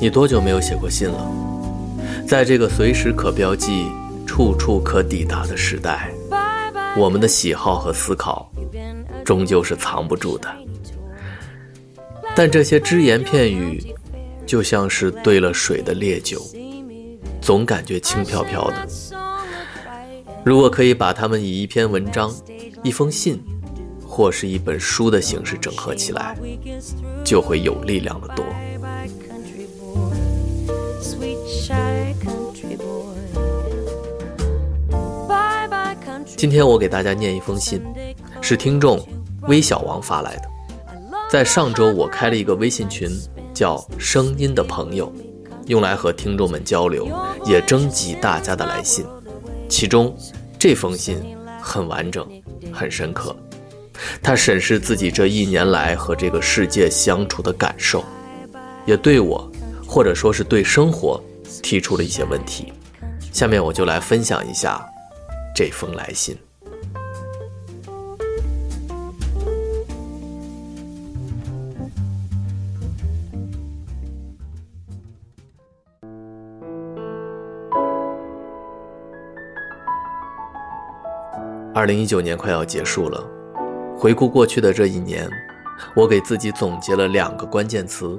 你多久没有写过信了？在这个随时可标记、处处可抵达的时代，我们的喜好和思考，终究是藏不住的。但这些只言片语，就像是兑了水的烈酒，总感觉轻飘飘的。如果可以把它们以一篇文章、一封信，或是一本书的形式整合起来，就会有力量的多。今天我给大家念一封信，是听众微小王发来的。在上周，我开了一个微信群，叫“声音的朋友”，用来和听众们交流，也征集大家的来信。其中，这封信很完整，很深刻。他审视自己这一年来和这个世界相处的感受，也对我，或者说是对生活，提出了一些问题。下面我就来分享一下。这封来信。二零一九年快要结束了，回顾过去的这一年，我给自己总结了两个关键词：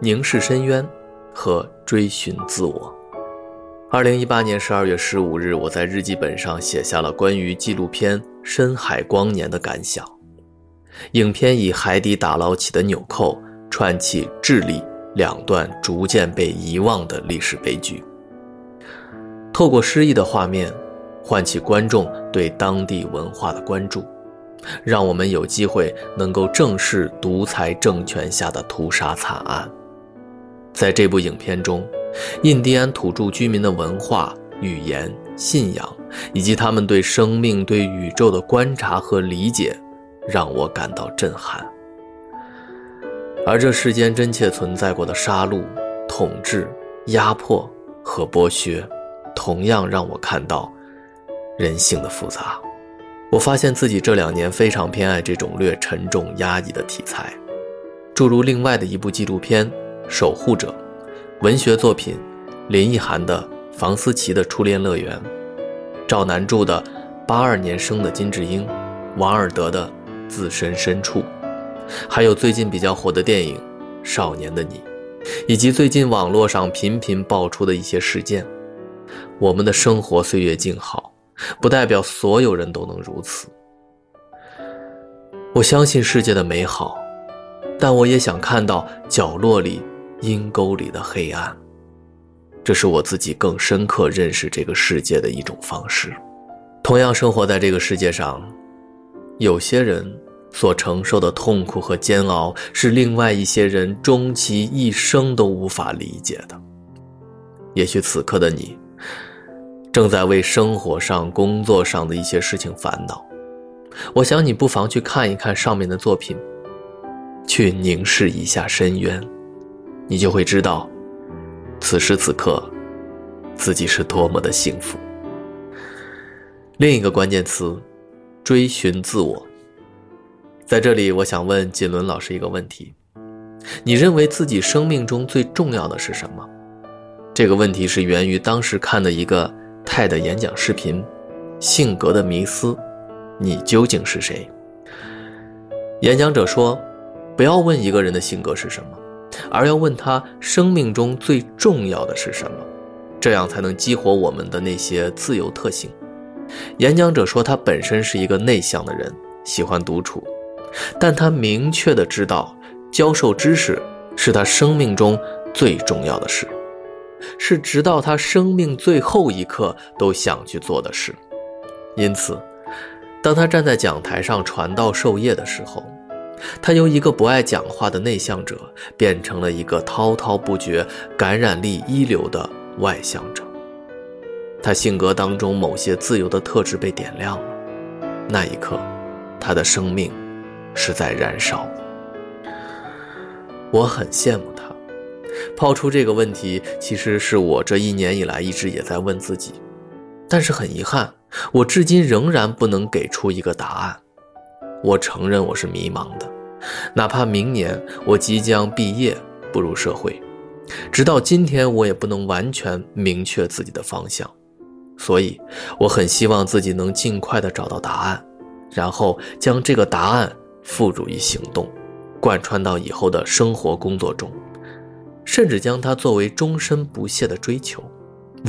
凝视深渊和追寻自我。二零一八年十二月十五日，我在日记本上写下了关于纪录片《深海光年》的感想。影片以海底打捞起的纽扣，串起智利两段逐渐被遗忘的历史悲剧。透过诗意的画面，唤起观众对当地文化的关注，让我们有机会能够正视独裁政权下的屠杀惨案。在这部影片中。印第安土著居民的文化、语言、信仰，以及他们对生命、对宇宙的观察和理解，让我感到震撼。而这世间真切存在过的杀戮、统治、压迫和剥削，同样让我看到人性的复杂。我发现自己这两年非常偏爱这种略沉重压抑的题材，诸如另外的一部纪录片《守护者》。文学作品，林奕涵的《房思琪的初恋乐园》，赵楠著的《八二年生的金智英》，王尔德的《自身深处》，还有最近比较火的电影《少年的你》，以及最近网络上频频爆出的一些事件。我们的生活岁月静好，不代表所有人都能如此。我相信世界的美好，但我也想看到角落里。阴沟里的黑暗，这是我自己更深刻认识这个世界的一种方式。同样生活在这个世界上，有些人所承受的痛苦和煎熬，是另外一些人终其一生都无法理解的。也许此刻的你，正在为生活上、工作上的一些事情烦恼。我想你不妨去看一看上面的作品，去凝视一下深渊。你就会知道，此时此刻，自己是多么的幸福。另一个关键词，追寻自我。在这里，我想问锦纶老师一个问题：你认为自己生命中最重要的是什么？这个问题是源于当时看的一个泰的演讲视频，《性格的迷思》，你究竟是谁？演讲者说，不要问一个人的性格是什么。而要问他生命中最重要的是什么，这样才能激活我们的那些自由特性。演讲者说，他本身是一个内向的人，喜欢独处，但他明确的知道，教授知识是他生命中最重要的事，是直到他生命最后一刻都想去做的事。因此，当他站在讲台上传道授业的时候，他由一个不爱讲话的内向者，变成了一个滔滔不绝、感染力一流的外向者。他性格当中某些自由的特质被点亮了，那一刻，他的生命是在燃烧。我很羡慕他。抛出这个问题，其实是我这一年以来一直也在问自己，但是很遗憾，我至今仍然不能给出一个答案。我承认我是迷茫的，哪怕明年我即将毕业步入社会，直到今天我也不能完全明确自己的方向。所以，我很希望自己能尽快的找到答案，然后将这个答案付诸于行动，贯穿到以后的生活工作中，甚至将它作为终身不懈的追求，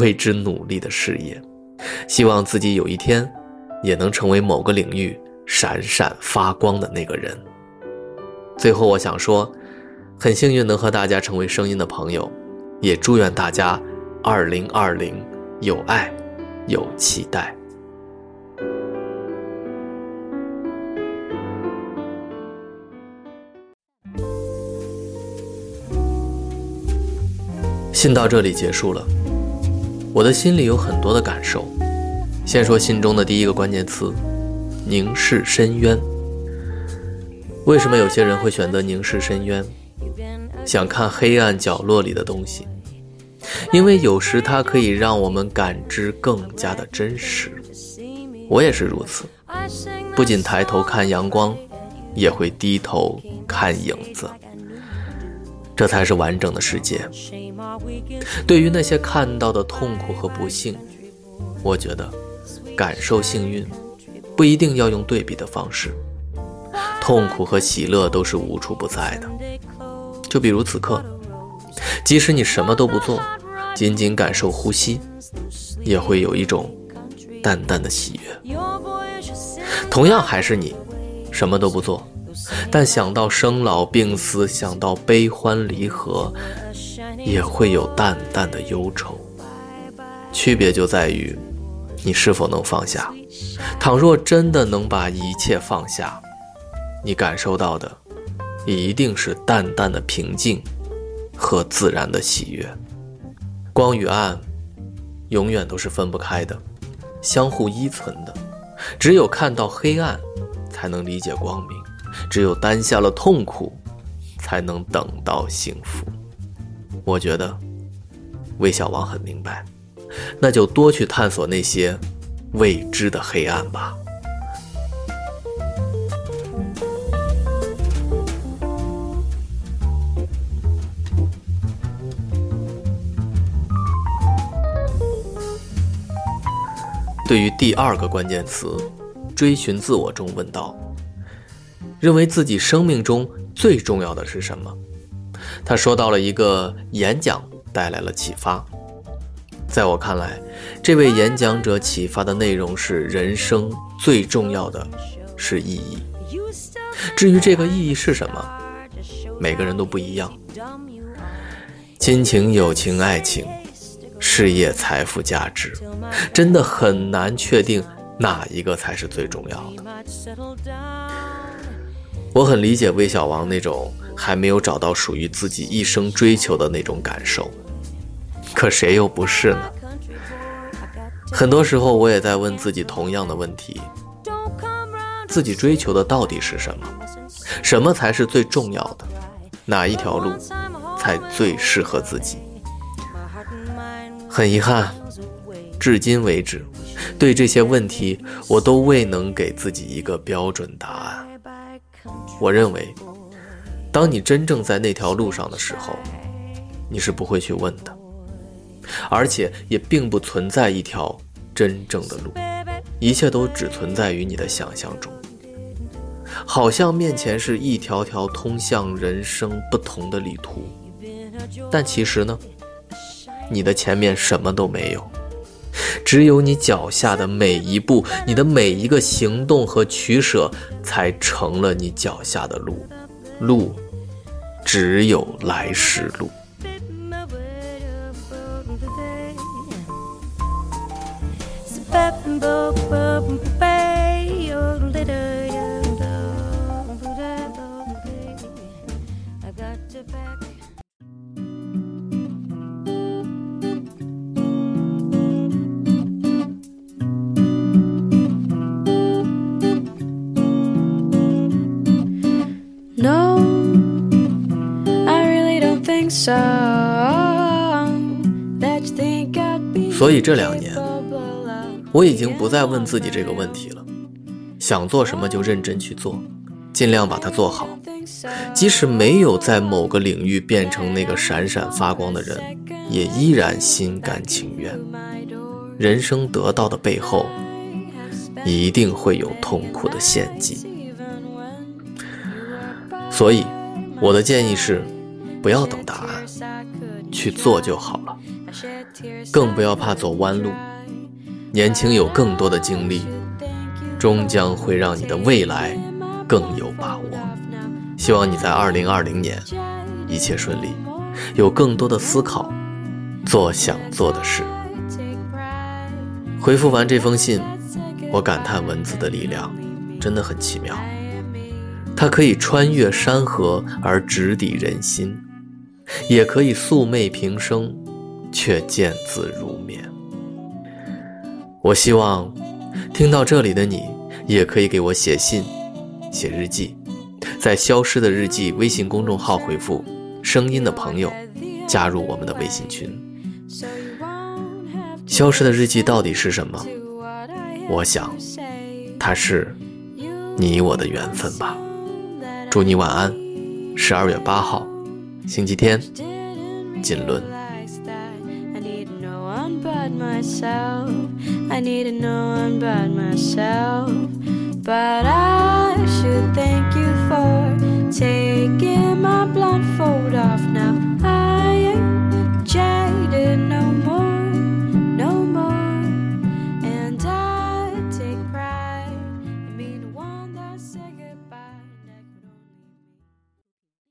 为之努力的事业。希望自己有一天，也能成为某个领域闪闪发光的那个人。最后，我想说，很幸运能和大家成为声音的朋友，也祝愿大家，二零二零有爱。有期待。信到这里结束了，我的心里有很多的感受。先说信中的第一个关键词：凝视深渊。为什么有些人会选择凝视深渊？想看黑暗角落里的东西。因为有时它可以让我们感知更加的真实，我也是如此，不仅抬头看阳光，也会低头看影子，这才是完整的世界。对于那些看到的痛苦和不幸，我觉得感受幸运不一定要用对比的方式，痛苦和喜乐都是无处不在的。就比如此刻，即使你什么都不做。仅仅感受呼吸，也会有一种淡淡的喜悦。同样还是你，什么都不做，但想到生老病死，想到悲欢离合，也会有淡淡的忧愁。区别就在于，你是否能放下。倘若真的能把一切放下，你感受到的，一定是淡淡的平静和自然的喜悦。光与暗，永远都是分不开的，相互依存的。只有看到黑暗，才能理解光明；只有担下了痛苦，才能等到幸福。我觉得，魏小王很明白，那就多去探索那些未知的黑暗吧。对于第二个关键词“追寻自我”中问道：“认为自己生命中最重要的是什么？”他说到了一个演讲带来了启发。在我看来，这位演讲者启发的内容是人生最重要的是意义。至于这个意义是什么，每个人都不一样。亲情、友情、爱情。事业、财富、价值，真的很难确定哪一个才是最重要的。我很理解魏小王那种还没有找到属于自己一生追求的那种感受，可谁又不是呢？很多时候，我也在问自己同样的问题：自己追求的到底是什么？什么才是最重要的？哪一条路才最适合自己？很遗憾，至今为止，对这些问题我都未能给自己一个标准答案。我认为，当你真正在那条路上的时候，你是不会去问的，而且也并不存在一条真正的路，一切都只存在于你的想象中。好像面前是一条条通向人生不同的旅途，但其实呢？你的前面什么都没有，只有你脚下的每一步，你的每一个行动和取舍，才成了你脚下的路。路，只有来时路。所以这两年，我已经不再问自己这个问题了。想做什么就认真去做，尽量把它做好。即使没有在某个领域变成那个闪闪发光的人，也依然心甘情愿。人生得到的背后，一定会有痛苦的献祭。所以，我的建议是，不要等答案，去做就好了。更不要怕走弯路。年轻有更多的经历。终将会让你的未来更有把握。希望你在二零二零年一切顺利，有更多的思考，做想做的事。回复完这封信，我感叹文字的力量真的很奇妙，它可以穿越山河而直抵人心，也可以素昧平生，却见字如面。我希望。听到这里的你，也可以给我写信、写日记，在“消失的日记”微信公众号回复“声音的朋友”，加入我们的微信群。消失的日记到底是什么？我想，它是你我的缘分吧。祝你晚安。十二月八号，星期天，锦纶。myself. I need to know about myself. But I should think.